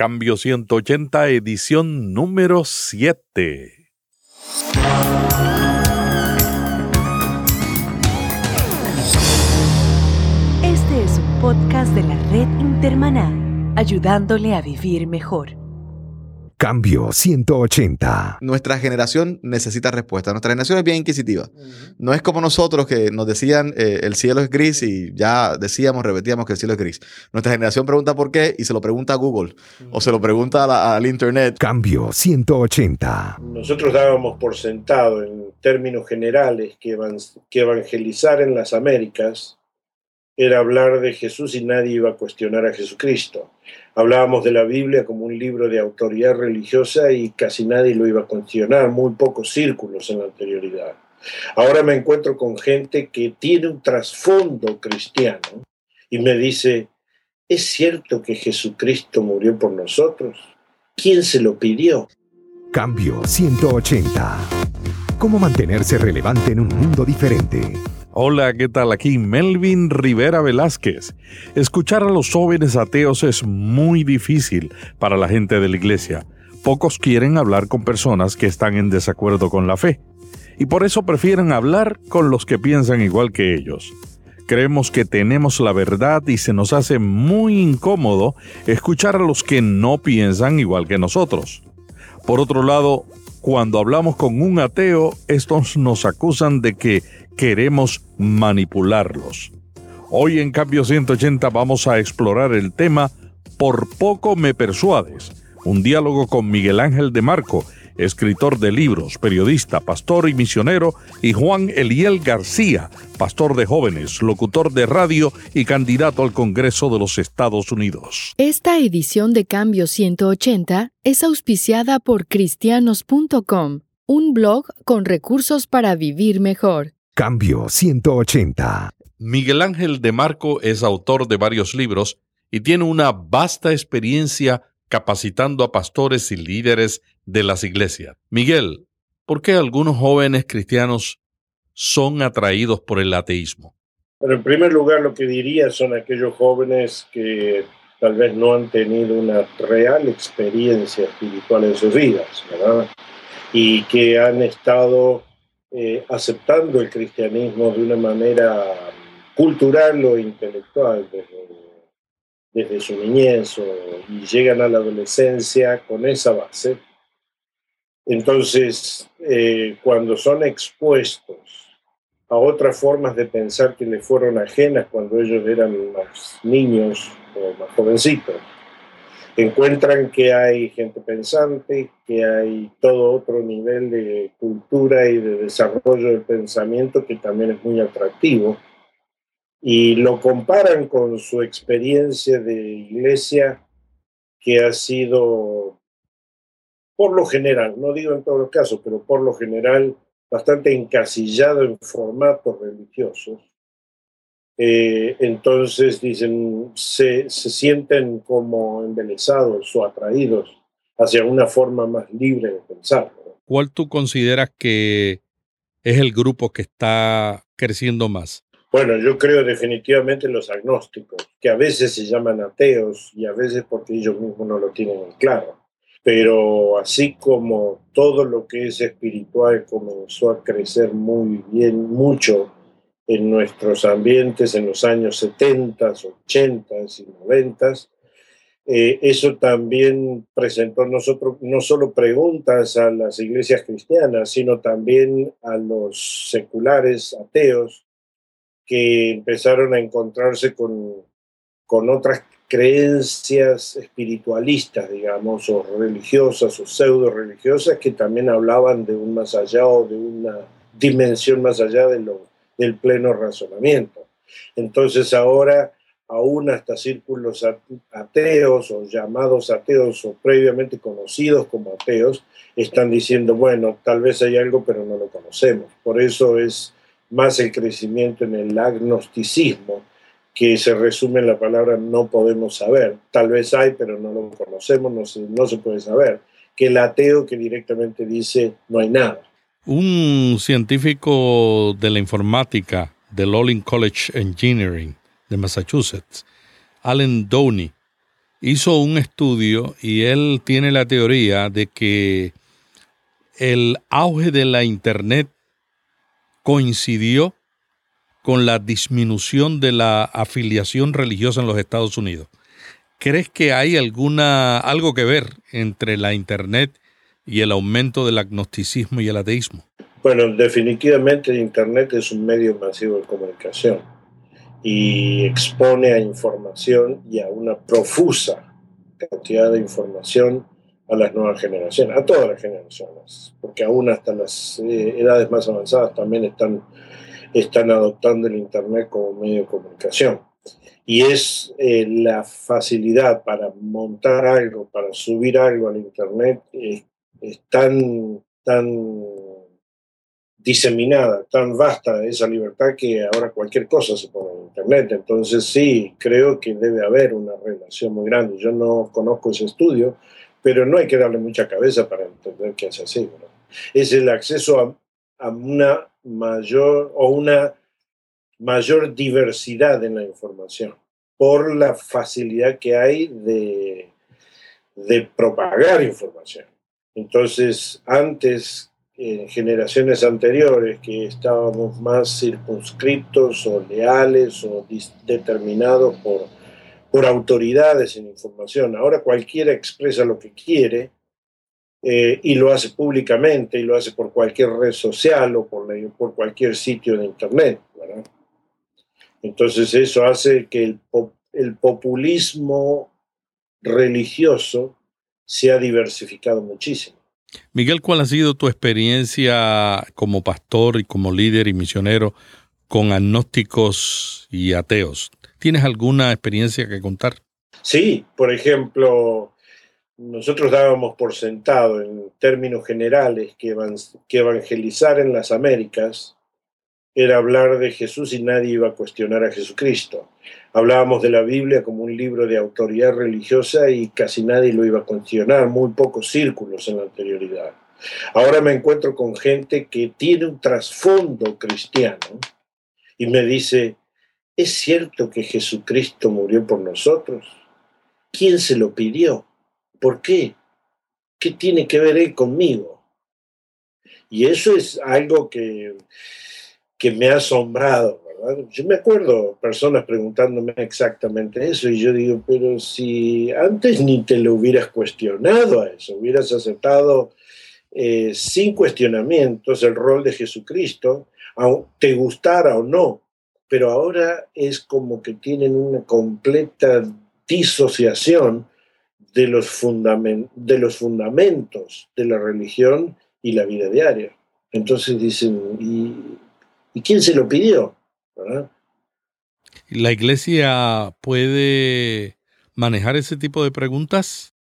Cambio 180, edición número 7. Este es un podcast de la red Intermaná, ayudándole a vivir mejor. Cambio 180. Nuestra generación necesita respuesta. Nuestra generación es bien inquisitiva. No es como nosotros que nos decían eh, el cielo es gris y ya decíamos, repetíamos que el cielo es gris. Nuestra generación pregunta por qué y se lo pregunta a Google o se lo pregunta al Internet. Cambio 180. Nosotros dábamos por sentado en términos generales que, que evangelizar en las Américas era hablar de Jesús y nadie iba a cuestionar a Jesucristo. Hablábamos de la Biblia como un libro de autoridad religiosa y casi nadie lo iba a cuestionar, muy pocos círculos en la anterioridad. Ahora me encuentro con gente que tiene un trasfondo cristiano y me dice, ¿es cierto que Jesucristo murió por nosotros? ¿Quién se lo pidió? Cambio 180. ¿Cómo mantenerse relevante en un mundo diferente? Hola, ¿qué tal? Aquí Melvin Rivera Velázquez. Escuchar a los jóvenes ateos es muy difícil para la gente de la iglesia. Pocos quieren hablar con personas que están en desacuerdo con la fe, y por eso prefieren hablar con los que piensan igual que ellos. Creemos que tenemos la verdad y se nos hace muy incómodo escuchar a los que no piensan igual que nosotros. Por otro lado, cuando hablamos con un ateo, estos nos acusan de que queremos manipularlos. Hoy en Cambio 180 vamos a explorar el tema Por poco me persuades, un diálogo con Miguel Ángel de Marco, escritor de libros, periodista, pastor y misionero, y Juan Eliel García, pastor de jóvenes, locutor de radio y candidato al Congreso de los Estados Unidos. Esta edición de Cambio 180 es auspiciada por cristianos.com, un blog con recursos para vivir mejor. Cambio 180. Miguel Ángel de Marco es autor de varios libros y tiene una vasta experiencia capacitando a pastores y líderes de las iglesias. Miguel, ¿por qué algunos jóvenes cristianos son atraídos por el ateísmo? Pero en primer lugar lo que diría son aquellos jóvenes que tal vez no han tenido una real experiencia espiritual en sus vidas, ¿verdad? Y que han estado eh, aceptando el cristianismo de una manera cultural o intelectual desde, su niñez y llegan a la adolescencia con esa base. Entonces, eh, cuando son expuestos a otras formas de pensar que les fueron ajenas cuando ellos eran más niños o más jovencitos, encuentran que hay gente pensante, que hay todo otro nivel de cultura y de desarrollo del pensamiento que también es muy atractivo, y lo comparan con su experiencia de iglesia que ha sido, por lo general, no digo en todos los casos, pero por lo general bastante encasillado en formatos religiosos eh, entonces dicen, se, se, sienten como embelesados o atraídos hacia una forma más libre de pensar. ¿Cuál tú consideras que es el grupo que está creciendo más? Bueno, yo creo definitivamente los agnósticos, que a veces se llaman ateos y a veces porque ellos mismos no lo tienen claro. Pero así como todo lo que es espiritual comenzó a crecer muy bien, mucho en nuestros ambientes en los años 70, 80 y 90. Eh, eso también presentó nosotros, no solo preguntas a las iglesias cristianas, sino también a los seculares ateos que empezaron a encontrarse con, con otras creencias espiritualistas, digamos, o religiosas o pseudo religiosas que también hablaban de un más allá o de una dimensión más allá de lo del pleno razonamiento. Entonces ahora aún hasta círculos ateos o llamados ateos o previamente conocidos como ateos están diciendo, bueno, tal vez hay algo, pero no lo conocemos. Por eso es más el crecimiento en el agnosticismo, que se resume en la palabra no podemos saber. Tal vez hay, pero no lo conocemos, no se, no se puede saber. Que el ateo que directamente dice no hay nada. Un científico de la informática del Olin College Engineering de Massachusetts, Alan Downey, hizo un estudio y él tiene la teoría de que el auge de la Internet coincidió con la disminución de la afiliación religiosa en los Estados Unidos. ¿Crees que hay alguna algo que ver entre la internet y el aumento del agnosticismo y el ateísmo? Bueno, definitivamente internet es un medio masivo de comunicación y expone a información y a una profusa cantidad de información a las nuevas generaciones, a todas las generaciones, porque aún hasta las eh, edades más avanzadas también están, están adoptando el Internet como medio de comunicación. Y es eh, la facilidad para montar algo, para subir algo al Internet, es tan, tan diseminada, tan vasta esa libertad que ahora cualquier cosa se pone en Internet. Entonces sí, creo que debe haber una relación muy grande. Yo no conozco ese estudio, pero no hay que darle mucha cabeza para entender que es así. Es el acceso a, una mayor o una mayor diversidad en la información por la facilidad que hay de, de propagar información. Entonces, antes, en generaciones anteriores, que estábamos más circunscriptos o leales o determinados por por autoridades en información. Ahora cualquiera expresa lo que quiere eh, y lo hace públicamente y lo hace por cualquier red social o por, por cualquier sitio de Internet. Entonces eso hace que el, el populismo religioso se ha diversificado muchísimo. Miguel, ¿cuál ha sido tu experiencia como pastor y como líder y misionero con agnósticos y ateos? ¿Tienes alguna experiencia que contar? Sí, por ejemplo, nosotros dábamos por sentado en términos generales que, que evangelizar en las Américas era hablar de Jesús y nadie iba a cuestionar a Jesucristo. Hablábamos de la Biblia como un libro de autoridad religiosa y casi nadie lo iba a cuestionar, muy pocos círculos en la anterioridad. Ahora me encuentro con gente que tiene un trasfondo cristiano y me dice, ¿Es cierto que Jesucristo murió por nosotros? ¿Quién se lo pidió? ¿Por qué? ¿Qué tiene que ver él conmigo? Y eso es algo que, que me ha asombrado, ¿verdad? Yo me acuerdo personas preguntándome exactamente eso y yo digo, pero si antes ni te lo hubieras cuestionado a eso, hubieras aceptado eh, sin cuestionamientos el rol de Jesucristo, te gustara o no, pero ahora es como que tienen una completa disociación de los, de los fundamentos de la religión y la vida diaria. Entonces dicen, ¿y, quién se lo pidió? ¿La iglesia puede manejar ese tipo de preguntas?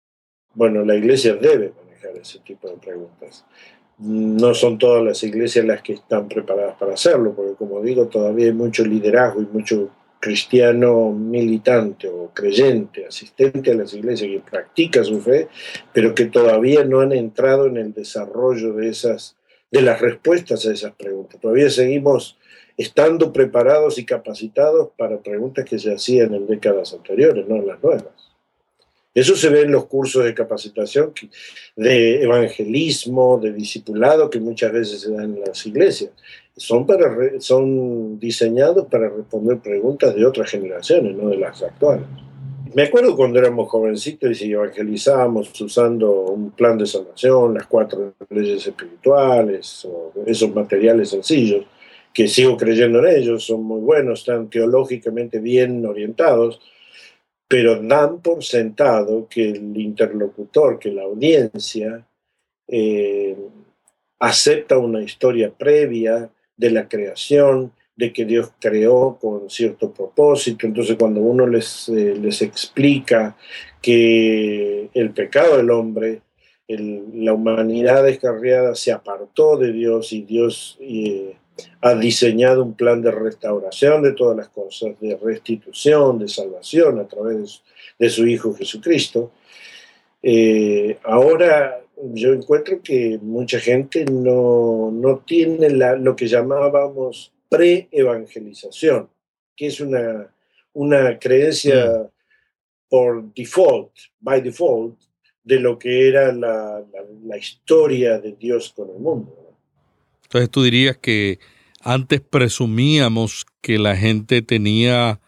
Bueno, la iglesia debe manejar ese tipo de preguntas no son todas las iglesias las que están preparadas para hacerlo, porque como digo, todavía hay mucho liderazgo y mucho cristiano militante o creyente, asistente a las iglesias que practica su fe, pero que todavía no han entrado en el desarrollo de esas de las respuestas a esas preguntas. Todavía seguimos estando preparados y capacitados para preguntas que se hacían en décadas anteriores, no en las nuevas. Eso se ve en los cursos de capacitación de evangelismo, de discipulado que muchas veces se dan en las iglesias. Son, para, son diseñados para responder preguntas de otras generaciones, no de las actuales. Me acuerdo cuando éramos jovencitos y evangelizábamos usando un plan de salvación, las cuatro leyes espirituales, o esos materiales sencillos, que sigo creyendo en ellos, son muy buenos, están teológicamente bien orientados, pero dan por sentado que el interlocutor, que la audiencia, eh, acepta una historia previa de la creación, de que Dios creó con cierto propósito. Entonces cuando uno les, eh, les explica que el pecado del hombre, la humanidad descarriada se apartó de Dios y Dios eh, ha diseñado un plan de restauración de todas las cosas, de restitución, de salvación a través de su Hijo Jesucristo. Eh, ahora yo encuentro que mucha gente no, no tiene la, lo que llamábamos pre-evangelización, que es una, una creencia por default, by default, de lo que era la, la historia de Dios con el mundo. Entonces tú dirías que antes presumíamos que la gente tenía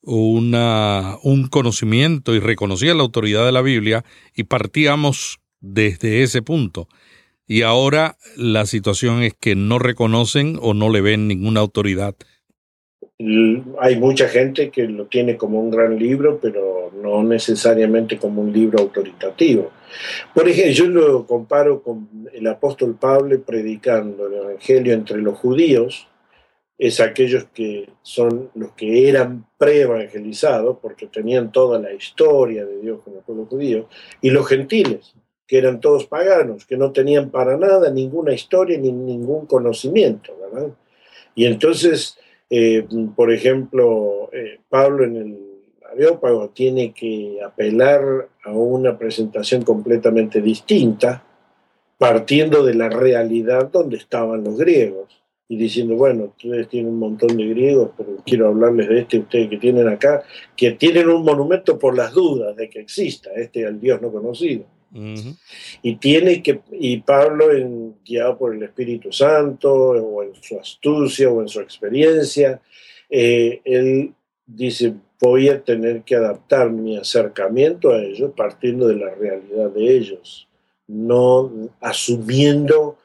una, un conocimiento y reconocía la autoridad de la Biblia y partíamos desde ese punto. Y ahora la situación es que no reconocen o no le ven ninguna autoridad. Hay mucha gente que lo tiene como un gran libro, pero no necesariamente como un libro autoritativo. Por ejemplo, yo lo comparo con el apóstol Pablo predicando el Evangelio entre los judíos, es aquellos que son los que eran pre-evangelizados, porque tenían toda la historia de Dios el pueblo judío, y los gentiles, que eran todos paganos, que no tenían para nada ninguna historia ni ningún conocimiento, ¿verdad? Y entonces, eh, por ejemplo, eh, Pablo en el Areópago tiene que apelar a una presentación completamente distinta, partiendo de la realidad donde estaban los griegos y diciendo, bueno, ustedes tienen un montón de griegos, pero quiero hablarles de este ustedes que tienen acá, que tienen un monumento por las dudas de que exista, este al Dios no conocido. Y tiene que, y Pablo, en, guiado por el Espíritu Santo, o en su astucia, o en su experiencia, eh, él dice, voy a tener que adaptar mi acercamiento a ellos partiendo de la realidad de ellos, no asumiendo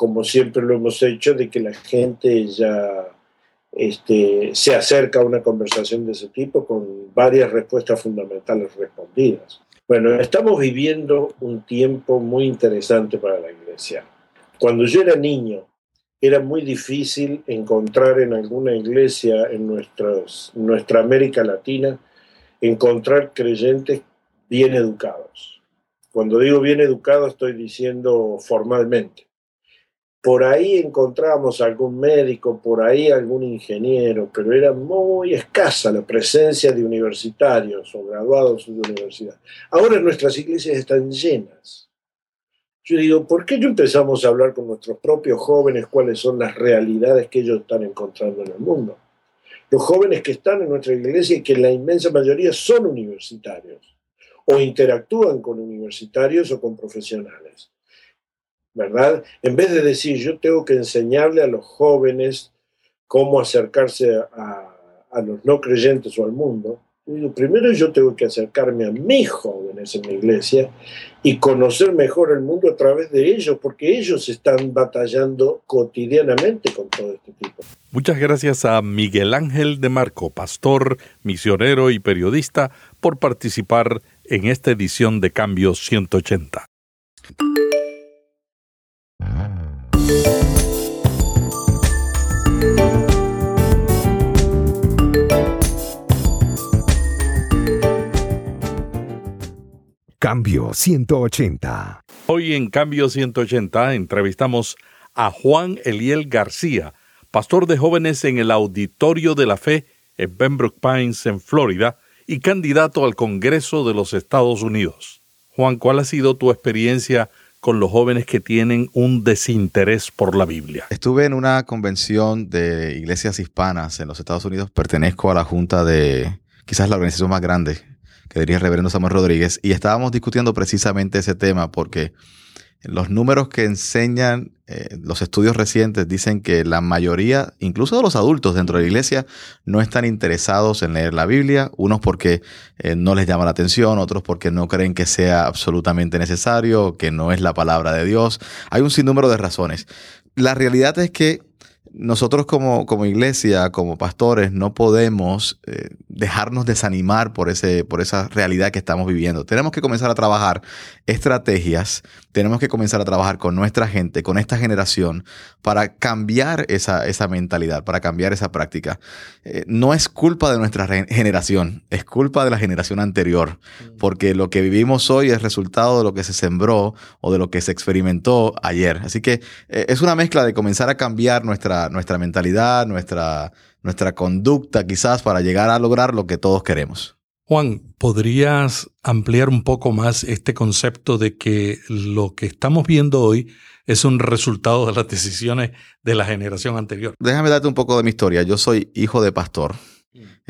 como siempre lo hemos hecho, de que la gente ya este, se acerca a una conversación de ese tipo con varias respuestas fundamentales respondidas. Bueno, estamos viviendo un tiempo muy interesante para la iglesia. Cuando yo era niño, era muy difícil encontrar en alguna iglesia en nuestros, nuestra América Latina, encontrar creyentes bien educados. Cuando digo bien educados, estoy diciendo formalmente por ahí encontrábamos algún médico, por ahí algún ingeniero, pero era muy escasa la presencia de universitarios o graduados de universidad. Ahora nuestras iglesias están llenas. Yo digo, ¿por qué no empezamos a hablar con nuestros propios jóvenes cuáles son las realidades que ellos están encontrando en el mundo? Los jóvenes que están en nuestra iglesia y que la inmensa mayoría son universitarios o interactúan con universitarios o con profesionales ¿verdad? En vez de decir yo tengo que enseñarle a los jóvenes cómo acercarse a, los no creyentes o al mundo, digo, primero yo tengo que acercarme a mis jóvenes en la iglesia y conocer mejor el mundo a través de ellos, porque ellos están batallando cotidianamente con todo este tipo. Muchas gracias a Miguel Ángel de Marco, pastor, misionero y periodista, por participar en esta edición de Cambio 180. Cambio 180. Hoy en Cambio 180 entrevistamos a Juan Eliel García, pastor de jóvenes en el Auditorio de la Fe en Pembroke Pines, en Florida, y candidato al Congreso de los Estados Unidos. Juan, ¿cuál ha sido tu experiencia con los jóvenes que tienen un desinterés por la Biblia? Estuve en una convención de iglesias hispanas en los Estados Unidos. Pertenezco a la junta de quizás la organización más grande que diría el reverendo Samuel Rodríguez, y estábamos discutiendo precisamente ese tema porque los números que enseñan eh, los estudios recientes dicen que la mayoría, incluso de los adultos dentro de la iglesia, no están interesados en leer la Biblia, unos porque eh, no les llama la atención, otros porque no creen que sea absolutamente necesario, que no es la palabra de Dios. Hay un sinnúmero de razones. La realidad es que nosotros como, como, iglesia, como pastores, no podemos eh, dejarnos desanimar por, ese, por esa realidad que estamos viviendo. Tenemos que comenzar a trabajar estrategias, tenemos que comenzar a trabajar con nuestra gente, con esta generación, para cambiar esa, esa mentalidad, para cambiar esa práctica. Eh, no es culpa de nuestra generación, es culpa de la generación anterior, mm. porque lo que vivimos hoy es resultado de lo que se sembró o de lo que se experimentó ayer. Así que eh, es una mezcla de comenzar a cambiar nuestra nuestra, mentalidad, nuestra, nuestra conducta quizás para llegar a lograr lo que todos queremos. Juan, ¿podrías ampliar un poco más este concepto de que lo que estamos viendo hoy es un resultado de las decisiones de la generación anterior? Déjame darte un poco de mi historia. Yo soy hijo de pastor.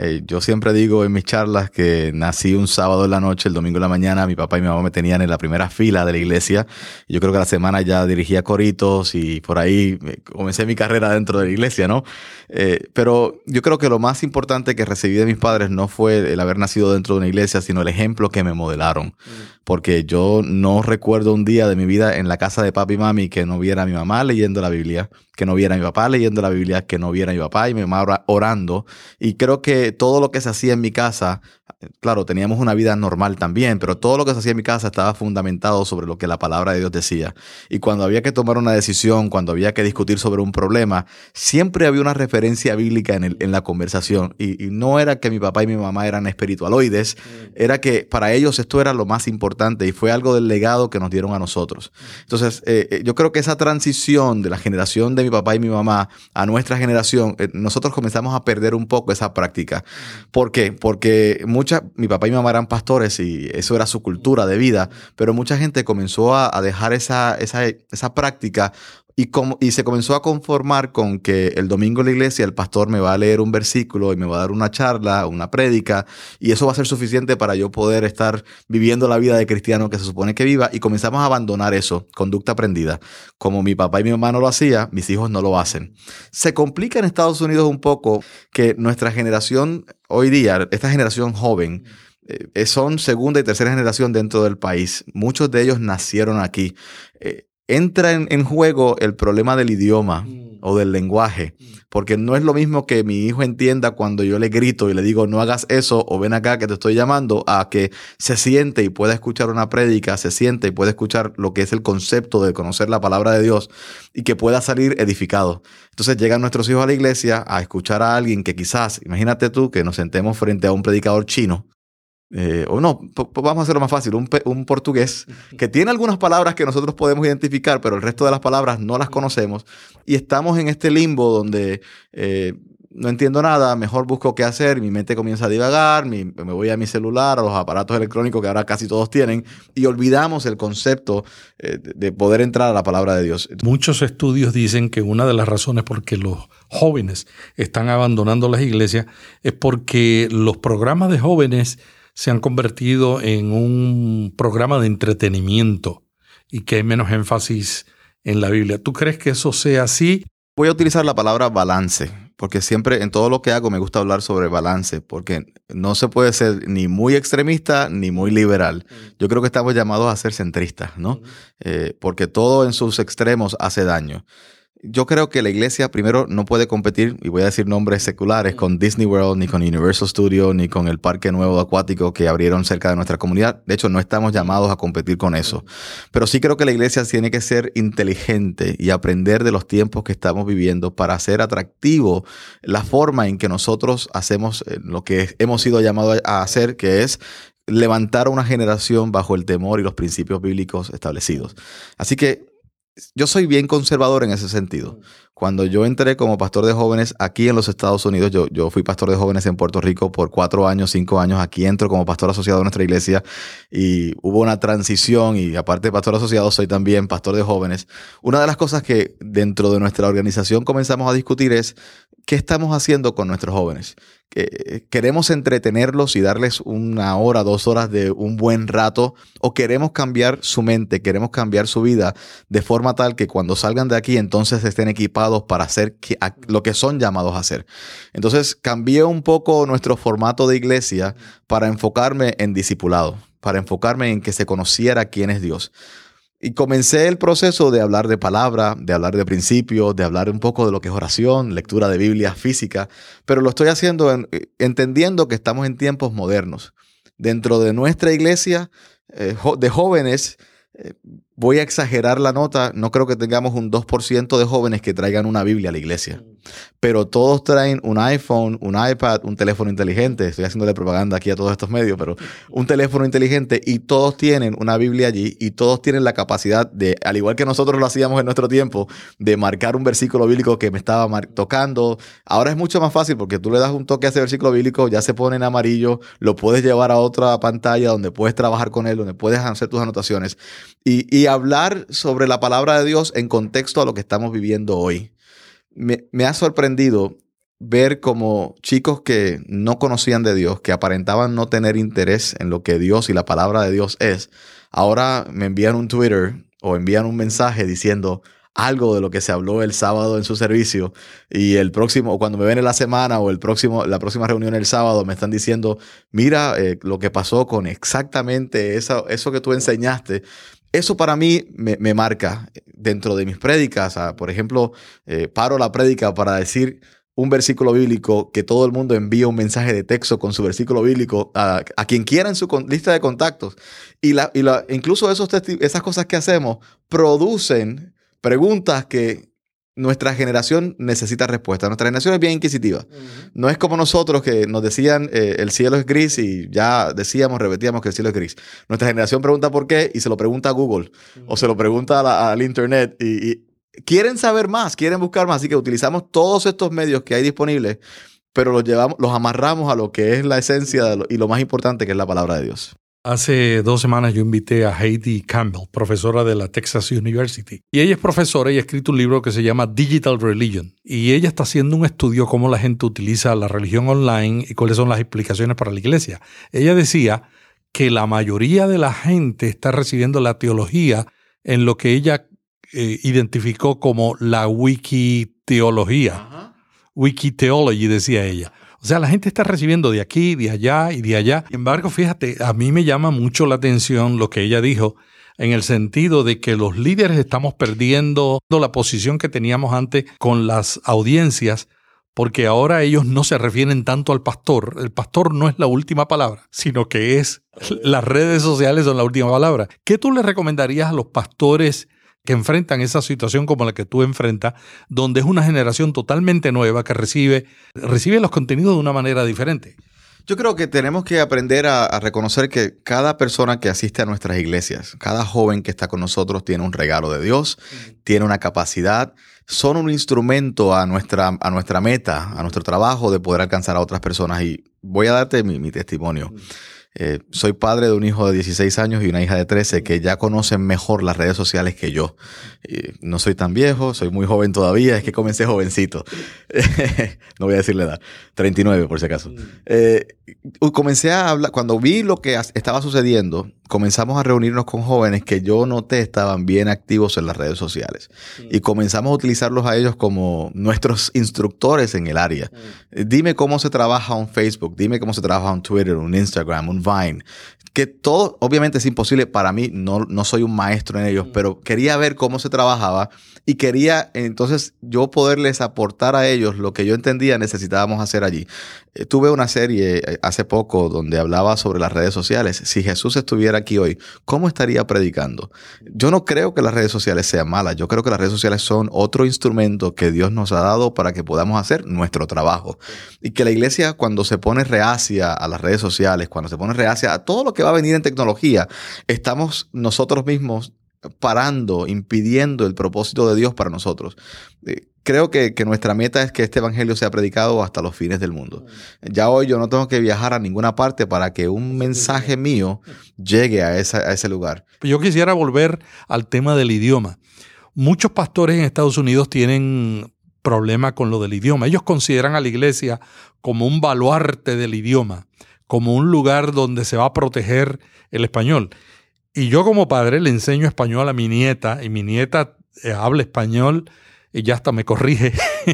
Eh, yo siempre digo en mis charlas que nací un sábado en la noche, el domingo en la mañana, mi papá y mi mamá me tenían en la primera fila de la iglesia. Yo creo que la semana ya dirigía coritos y por ahí eh, comencé mi carrera dentro de la iglesia, ¿no? Eh, pero yo creo que lo más importante que recibí de mis padres no fue el haber nacido dentro de una iglesia, sino el ejemplo que me modelaron. Mm. Porque yo no recuerdo un día de mi vida en la casa de papi y mami que no viera a mi mamá leyendo la Biblia, que no viera a mi papá leyendo la Biblia, que no viera a mi papá y mi mamá orando. Y creo que todo lo que se hacía en mi casa claro, teníamos una vida normal también, pero todo lo que se hacía en mi casa estaba fundamentado sobre lo que la palabra de Dios decía. Y cuando había que tomar una decisión, cuando había que discutir sobre un problema, siempre había una referencia bíblica en, el, en la conversación. Y, no era que mi papá y mi mamá eran espiritualoides, mm. era que para ellos esto era lo más importante y fue algo del legado que nos dieron a nosotros. Entonces, eh, eh, yo creo que esa transición de la generación de mi papá y mi mamá a nuestra generación, eh, nosotros comenzamos a perder un poco esa práctica. ¿Por qué? Porque muchos mi papá y mi mamá eran pastores y eso era su cultura de vida, pero mucha gente comenzó a, dejar esa, esa, esa práctica y, y, se comenzó a conformar con que el domingo en la iglesia el pastor me va a leer un versículo y me va a dar una charla, una prédica, y eso va a ser suficiente para yo poder estar viviendo la vida de cristiano que se supone que viva. Y comenzamos a abandonar eso, conducta aprendida. Como mi papá y mi mamá no lo hacían, mis hijos no lo hacen. Se complica en Estados Unidos un poco que nuestra generación hoy día, esta generación joven, eh, son segunda y tercera generación dentro del país. Muchos de ellos nacieron aquí. Eh, entra en, juego el problema del idioma mm. o del lenguaje, mm. porque no es lo mismo que mi hijo entienda cuando yo le grito y le digo no hagas eso o ven acá que te estoy llamando, a que se siente y pueda escuchar una prédica, se siente y pueda escuchar lo que es el concepto de conocer la palabra de Dios y que pueda salir edificado. Entonces llegan nuestros hijos a la iglesia a escuchar a alguien que quizás, imagínate tú que nos sentemos frente a un predicador chino eh, o no, vamos a hacerlo más fácil, un, un, portugués que tiene algunas palabras que nosotros podemos identificar, pero el resto de las palabras no las conocemos y estamos en este limbo donde eh, no entiendo nada, mejor busco qué hacer, mi mente comienza a divagar, me voy a mi celular, a los aparatos electrónicos que ahora casi todos tienen y olvidamos el concepto eh, de poder entrar a la palabra de Dios. Muchos estudios dicen que una de las razones por que los jóvenes están abandonando las iglesias es porque los programas de jóvenes se han convertido en un programa de entretenimiento y que hay menos énfasis en la Biblia. ¿Tú crees que eso sea así? Voy a utilizar la palabra balance, porque siempre en todo lo que hago me gusta hablar sobre balance, porque no se puede ser ni muy extremista ni muy liberal. Yo creo que estamos llamados a ser centristas, ¿no? Eh, porque todo en sus extremos hace daño. Yo creo que la iglesia primero no puede competir, y voy a decir nombres seculares, con Disney World, ni con Universal Studios, ni con el parque nuevo acuático que abrieron cerca de nuestra comunidad. De hecho, no estamos llamados a competir con eso. Pero sí creo que la iglesia tiene que ser inteligente y aprender de los tiempos que estamos viviendo para hacer atractivo la forma en que nosotros hacemos eh, lo que hemos sido llamados a hacer, que es levantar a una generación bajo el temor y los principios bíblicos establecidos. Así que yo soy bien conservador en ese sentido. Cuando yo entré como pastor de jóvenes aquí en los Estados Unidos, yo, yo fui pastor de jóvenes en Puerto Rico por cuatro años, cinco años. Aquí entro como pastor asociado a nuestra iglesia y hubo una transición y aparte de pastor asociado soy también pastor de jóvenes. Una de las cosas que dentro de nuestra organización comenzamos a discutir es qué estamos haciendo con nuestros jóvenes queremos entretenerlos y darles una hora, dos horas de un buen rato, o queremos cambiar su mente, queremos cambiar su vida de forma tal que cuando salgan de aquí entonces estén equipados para hacer lo que son llamados a hacer. Entonces cambié un poco nuestro formato de iglesia para enfocarme en discipulado, para enfocarme en que se conociera quién es Dios. Y comencé el proceso de hablar de palabra, de hablar de principios, de hablar un poco de lo que es oración, lectura de Biblia, física, pero lo estoy haciendo entendiendo que estamos en tiempos modernos. Dentro de nuestra iglesia eh, de jóvenes, eh, voy a exagerar la nota, no creo que tengamos un 2% de jóvenes que traigan una Biblia a la iglesia pero todos traen un iPhone, un iPad, un teléfono inteligente. Estoy haciéndole propaganda aquí a todos estos medios, pero un teléfono inteligente y todos tienen una Biblia allí y todos tienen la capacidad de, al igual que nosotros lo hacíamos en nuestro tiempo, de marcar un versículo bíblico que me estaba tocando. Ahora es mucho más fácil porque tú le das un toque a ese versículo bíblico, ya se pone en amarillo, lo puedes llevar a otra pantalla donde puedes trabajar con él, donde puedes hacer tus anotaciones y, y hablar sobre la palabra de Dios en contexto a lo que estamos viviendo hoy me, ha sorprendido ver como chicos que no conocían de Dios, que aparentaban no tener interés en lo que Dios y la palabra de Dios es, ahora me envían un Twitter o envían un mensaje diciendo algo de lo que se habló el sábado en su servicio y el próximo, cuando me ven en la semana o el próximo, la próxima reunión el sábado, me están diciendo, mira eh, lo que pasó con exactamente eso, eso que tú enseñaste. Eso para mí me, marca dentro de mis prédicas. por ejemplo, eh, paro la prédica para decir un versículo bíblico, que todo el mundo envía un mensaje de texto con su versículo bíblico a, quien quiera en su lista de contactos. Y, la, y la, incluso esos esas cosas que hacemos producen preguntas que nuestra generación necesita respuesta. Nuestra generación es bien inquisitiva. No es como nosotros que nos decían eh, el cielo es gris y ya decíamos, repetíamos que el cielo es gris. Nuestra generación pregunta por qué y se lo pregunta a Google o se lo pregunta al Internet y, quieren saber más, quieren buscar más. Así que utilizamos todos estos medios que hay disponibles, pero los, llevamos, los amarramos a lo que es la esencia y lo más importante que es la palabra de Dios. Hace dos semanas yo invité a Heidi Campbell, profesora de la Texas University. Y ella es profesora y ha escrito un libro que se llama Digital Religion. Y ella está haciendo un estudio cómo la gente utiliza la religión online y cuáles son las explicaciones para la iglesia. Ella decía que la mayoría de la gente está recibiendo la teología en lo que ella eh, identificó como la wikiteología. Wikiteology, decía ella. O sea, la gente está recibiendo de aquí, de allá y de allá. Sin embargo, fíjate, a mí me llama mucho la atención lo que ella dijo en el sentido de que los líderes estamos perdiendo la posición que teníamos antes con las audiencias, porque ahora ellos no se refieren tanto al pastor. El pastor no es la última palabra, sino que es las redes sociales son la última palabra. ¿Qué tú le recomendarías a los pastores que enfrentan esa situación como la que tú enfrentas, donde es una generación totalmente nueva que recibe, recibe los contenidos de una manera diferente. Yo creo que tenemos que aprender a, reconocer que cada persona que asiste a nuestras iglesias, cada joven que está con nosotros tiene un regalo de Dios, tiene una capacidad, son un instrumento a nuestra, a nuestra meta, a nuestro trabajo de poder alcanzar a otras personas. Y voy a darte mi, testimonio. Eh, soy padre de un hijo de 16 años y una hija de 13 que ya conocen mejor las redes sociales que yo. no soy tan viejo, soy muy joven todavía, es que comencé jovencito. no voy a decirle edad, 39 por si acaso. Mm. Eh, comencé a hablar, cuando vi lo que estaba sucediendo, comenzamos a reunirnos con jóvenes que yo noté estaban bien activos en las redes sociales. Y comenzamos a utilizarlos a ellos como nuestros instructores en el área. Dime cómo se trabaja un Facebook, dime cómo se trabaja un Twitter, un Instagram, un Vine que todo, obviamente es imposible para mí, no, no soy un maestro en ellos, pero quería ver cómo se trabajaba y quería entonces yo poderles aportar a ellos lo que yo entendía necesitábamos hacer allí. Eh, tuve una serie eh, hace poco donde hablaba sobre las redes sociales. Si Jesús estuviera aquí hoy, ¿cómo estaría predicando? Yo no creo que las redes sociales sean malas, yo creo que las redes sociales son otro instrumento que Dios nos ha dado para que podamos hacer nuestro trabajo. Y que la iglesia cuando se pone reacia a las redes sociales, cuando se pone reacia a todo lo que va a venir en tecnología, estamos nosotros mismos parando, impidiendo el propósito de Dios para nosotros. Eh, creo que, nuestra meta es que este evangelio sea predicado hasta los fines del mundo. Ya hoy yo no tengo que viajar a ninguna parte para que un mensaje mío llegue a, a ese lugar. Yo quisiera volver al tema del idioma. Muchos pastores en Estados Unidos tienen problema con lo del idioma. Ellos consideran a la iglesia como un baluarte del idioma como un lugar donde se va a proteger el español. Y yo como padre le enseño español a mi nieta y mi nieta eh, habla español y ya hasta me corrige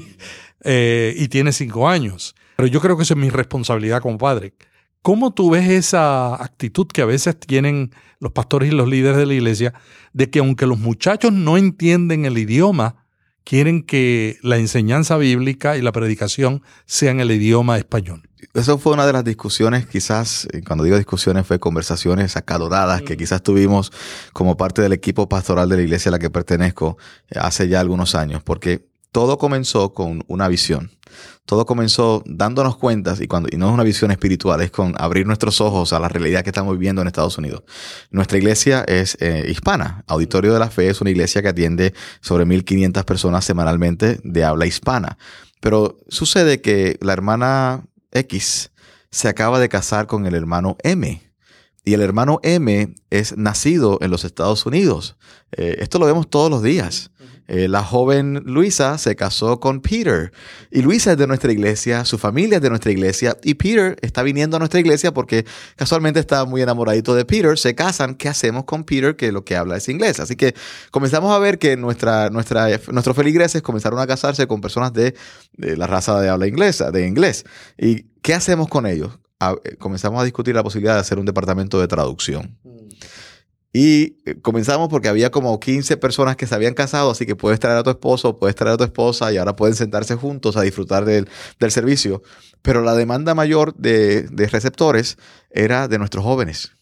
eh, y tiene cinco años. Pero yo creo que esa es mi responsabilidad como padre. ¿Cómo tú ves esa actitud que a veces tienen los pastores y los líderes de la iglesia de que aunque los muchachos no entienden el idioma, quieren que la enseñanza bíblica y la predicación sean el idioma español? Eso fue una de las discusiones, quizás, eh, cuando digo discusiones, fue conversaciones acaloradas que quizás tuvimos como parte del equipo pastoral de la iglesia a la que pertenezco eh, hace ya algunos años, porque todo comenzó con una visión. Todo comenzó dándonos cuentas, y, cuando, y no es una visión espiritual, es con abrir nuestros ojos a la realidad que estamos viviendo en Estados Unidos. Nuestra iglesia es eh, hispana. Auditorio de la Fe es una iglesia que atiende sobre 1.500 personas semanalmente de habla hispana. Pero sucede que la hermana X se acaba de casar con el hermano M. Y el hermano M es nacido en los Estados Unidos. Eh, esto lo vemos todos los días. Eh, la joven Luisa se casó con Peter. Y Luisa es de nuestra iglesia, su familia es de nuestra iglesia. Y Peter está viniendo a nuestra iglesia porque casualmente está muy enamoradito de Peter. Se casan. ¿Qué hacemos con Peter? Que lo que habla es inglés. Así que comenzamos a ver que nuestra, nuestra, nuestros feligreses comenzaron a casarse con personas de, la raza de habla inglesa, de inglés. ¿Y qué hacemos con ellos? Eh, comenzamos a discutir la posibilidad de hacer un departamento de traducción. Y eh, comenzamos porque había como 15 personas que se habían casado, así que puedes traer a tu esposo, puedes traer a tu esposa y ahora pueden sentarse juntos a disfrutar del, servicio. Pero la demanda mayor de, de, receptores era de nuestros jóvenes.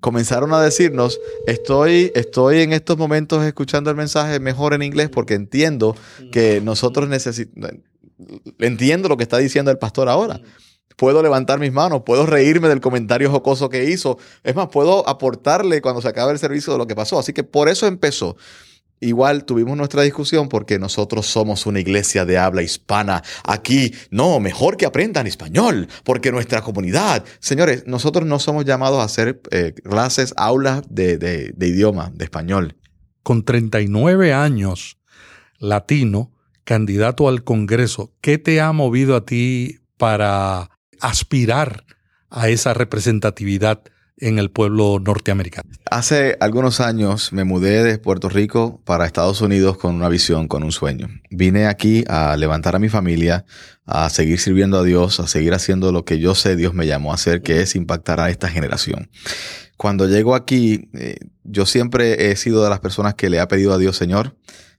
Comenzaron a decirnos, estoy, estoy en estos momentos escuchando el mensaje mejor en inglés porque entiendo que nosotros necesitamos, entiendo lo que está diciendo el pastor ahora puedo levantar mis manos, puedo reírme del comentario jocoso que hizo. Es más, puedo aportarle cuando se acabe el servicio de lo que pasó. Así que por eso empezó. Igual tuvimos nuestra discusión porque nosotros somos una iglesia de habla hispana. Aquí, no, mejor que aprendan español, porque nuestra comunidad, señores, nosotros no somos llamados a hacer eh, clases, aulas de, de idioma, de español. Con 39 años, latino, candidato al Congreso, ¿qué te ha movido a ti para aspirar a esa representatividad en el pueblo norteamericano? Hace algunos años me mudé de Puerto Rico para Estados Unidos con una visión, con un sueño. Vine aquí a levantar a mi familia, a seguir sirviendo a Dios, a seguir haciendo lo que yo sé Dios me llamó a hacer, que es impactar a esta generación. Cuando llego aquí, eh, yo siempre he sido de las personas que le ha pedido a Dios, Señor,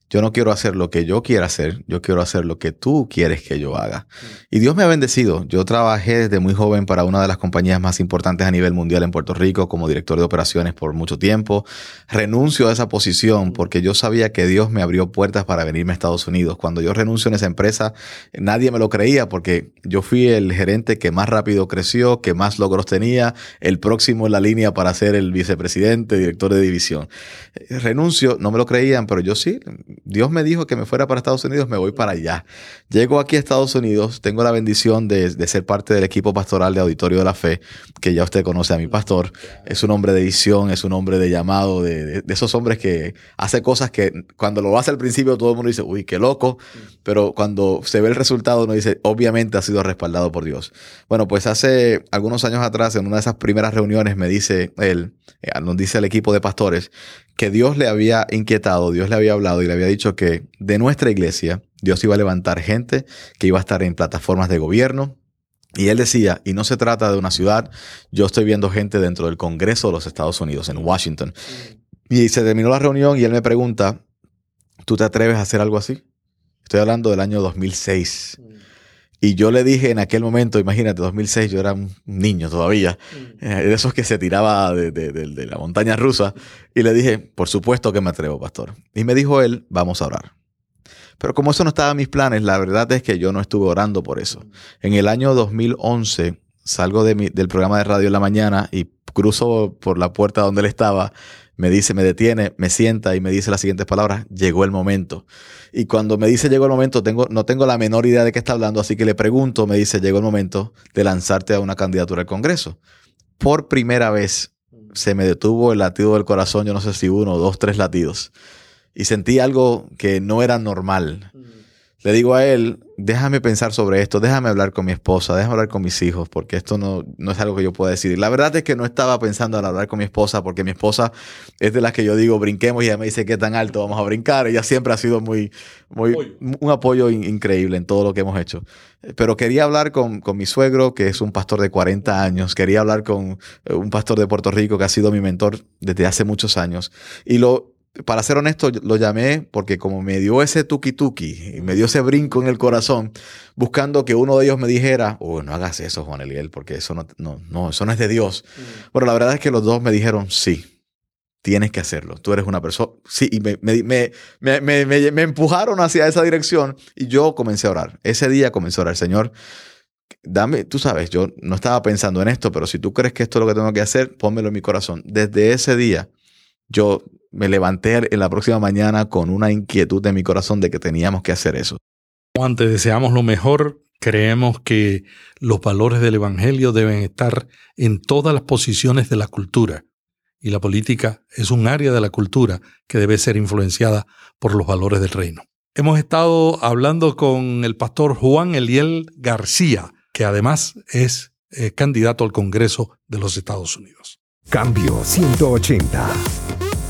yo no quiero hacer lo que yo quiera hacer, yo quiero hacer lo que tú quieres que yo haga. Y Dios me ha bendecido. Yo trabajé desde muy joven para una de las compañías más importantes a nivel mundial en Puerto Rico como director de operaciones por mucho tiempo. Renuncio a esa posición porque yo sabía que Dios me abrió puertas para venirme a Estados Unidos. Cuando yo renuncio en esa empresa, nadie me lo creía porque yo fui el gerente que más rápido creció, que más logros tenía, el próximo en la línea para ser el vicepresidente, director de división. Renuncio, no me lo creían, pero yo sí Dios me dijo que me fuera para Estados Unidos, me voy para allá. Llego aquí a Estados Unidos, tengo la bendición de, ser parte del equipo pastoral de Auditorio de la Fe, que ya usted conoce a mi pastor. Es un hombre de visión, es un hombre de llamado, de, esos hombres que hace cosas que cuando lo hace al principio todo el mundo dice, uy, qué loco, pero cuando se ve el resultado uno dice, obviamente ha sido respaldado por Dios. Bueno, pues hace algunos años atrás, en una de esas primeras reuniones, me dice él, eh, nos dice el equipo de pastores, que Dios le había inquietado, Dios le había hablado y le había dicho que de nuestra iglesia Dios iba a levantar gente que iba a estar en plataformas de gobierno. Y él decía, y no se trata de una ciudad, yo estoy viendo gente dentro del Congreso de los Estados Unidos, en Washington. Y se terminó la reunión y él me pregunta, ¿tú te atreves a hacer algo así? Estoy hablando del año 2006. Y yo le dije en aquel momento, imagínate, 2006, yo era un niño todavía, mm. eh, de esos que se tiraba de, la montaña rusa, y le dije, por supuesto que me atrevo, pastor. Y me dijo él, vamos a orar. Pero como eso no estaba en mis planes, la verdad es que yo no estuve orando por eso. En el año 2011 salgo de del programa de radio en la mañana y cruzo por la puerta donde él estaba me dice, me detiene, me sienta y me dice las siguientes palabras, llegó el momento. Y cuando me dice llegó el momento, tengo, no tengo la menor idea de qué está hablando, así que le pregunto, me dice, llegó el momento de lanzarte a una candidatura al Congreso. Por primera vez se me detuvo el latido del corazón, yo no sé si uno, dos, tres latidos. Y sentí algo que no era normal. Le digo a él, déjame pensar sobre esto, déjame hablar con mi esposa, déjame hablar con mis hijos, porque esto no, no es algo que yo pueda decidir. La verdad es que no estaba pensando en hablar con mi esposa, porque mi esposa es de las que yo digo, brinquemos, y ella me dice, ¿qué tan alto vamos a brincar? Ella siempre ha sido muy, muy un apoyo increíble en todo lo que hemos hecho. Pero quería hablar con, con mi suegro, que es un pastor de 40 años, quería hablar con eh, un pastor de Puerto Rico, que ha sido mi mentor desde hace muchos años. Y lo, para ser honesto, lo llamé porque como me dio ese tuki tuki y me dio ese brinco en el corazón, buscando que uno de ellos me dijera, oh, no hagas eso, Juan Eliel, porque eso no, no, no, eso no es de Dios. Mm. Bueno, la verdad es que los dos me dijeron, sí, tienes que hacerlo. Tú eres una persona, sí, y me, me, me, me, empujaron hacia esa dirección y yo comencé a orar. Ese día comencé a orar, Señor, dame, tú sabes, yo no estaba pensando en esto, pero si tú crees que esto es lo que tengo que hacer, pónmelo en mi corazón. Desde ese día, yo me levanté en la próxima mañana con una inquietud en mi corazón de que teníamos que hacer eso. Antes deseamos lo mejor, creemos que los valores del Evangelio deben estar en todas las posiciones de la cultura y la política es un área de la cultura que debe ser influenciada por los valores del reino. Hemos estado hablando con el pastor Juan Eliel García, que además es eh, candidato al Congreso de los Estados Unidos. Cambio 180.